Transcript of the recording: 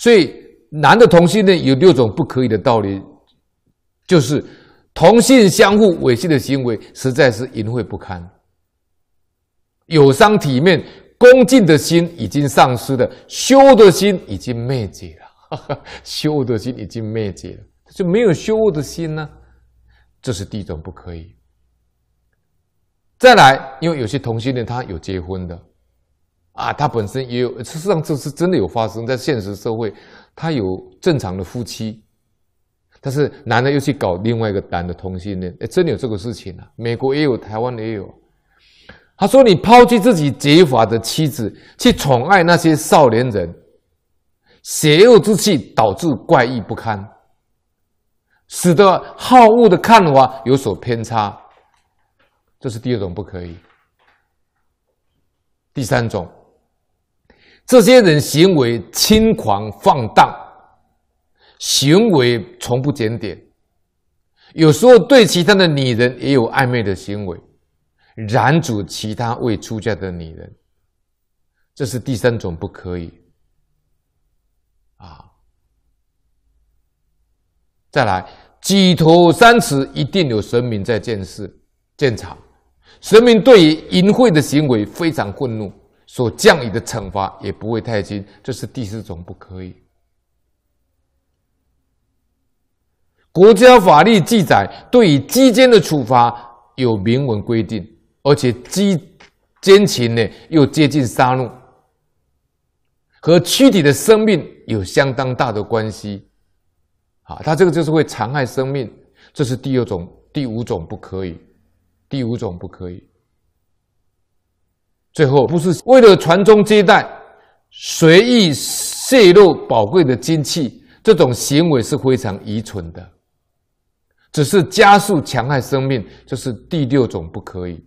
所以男的同性恋有六种不可以的道理，就是同性相互猥亵的行为实在是淫秽不堪，有伤体面，恭敬的心已经丧失了，羞的心已经灭绝了，羞的心已经灭绝了，就没有羞恶的心呢，这是第一种不可以。再来，因为有些同性恋他有结婚的，啊，他本身也有，事实上这是真的有发生在现实社会，他有正常的夫妻，但是男的又去搞另外一个男的同性恋，哎，真的有这个事情啊，美国也有，台湾也有。他说：“你抛弃自己结发的妻子，去宠爱那些少年人，邪恶之气导致怪异不堪，使得好恶的看法有所偏差。”这是第二种不可以。第三种，这些人行为轻狂放荡，行为从不检点，有时候对其他的女人也有暧昧的行为，染指其他未出嫁的女人。这是第三种不可以。啊，再来，举头三尺，一定有神明在见识、见场。神明对于淫秽的行为非常愤怒，所降雨的惩罚也不会太轻。这是第四种不可以。国家法律记载，对于鸡奸的处罚有明文规定，而且鸡奸情呢又接近杀戮，和躯体的生命有相当大的关系。啊，他这个就是会残害生命，这是第二种、第五种不可以。第五种不可以。最后，不是为了传宗接代，随意泄露宝贵的精气，这种行为是非常愚蠢的，只是加速强害生命，这是第六种不可以。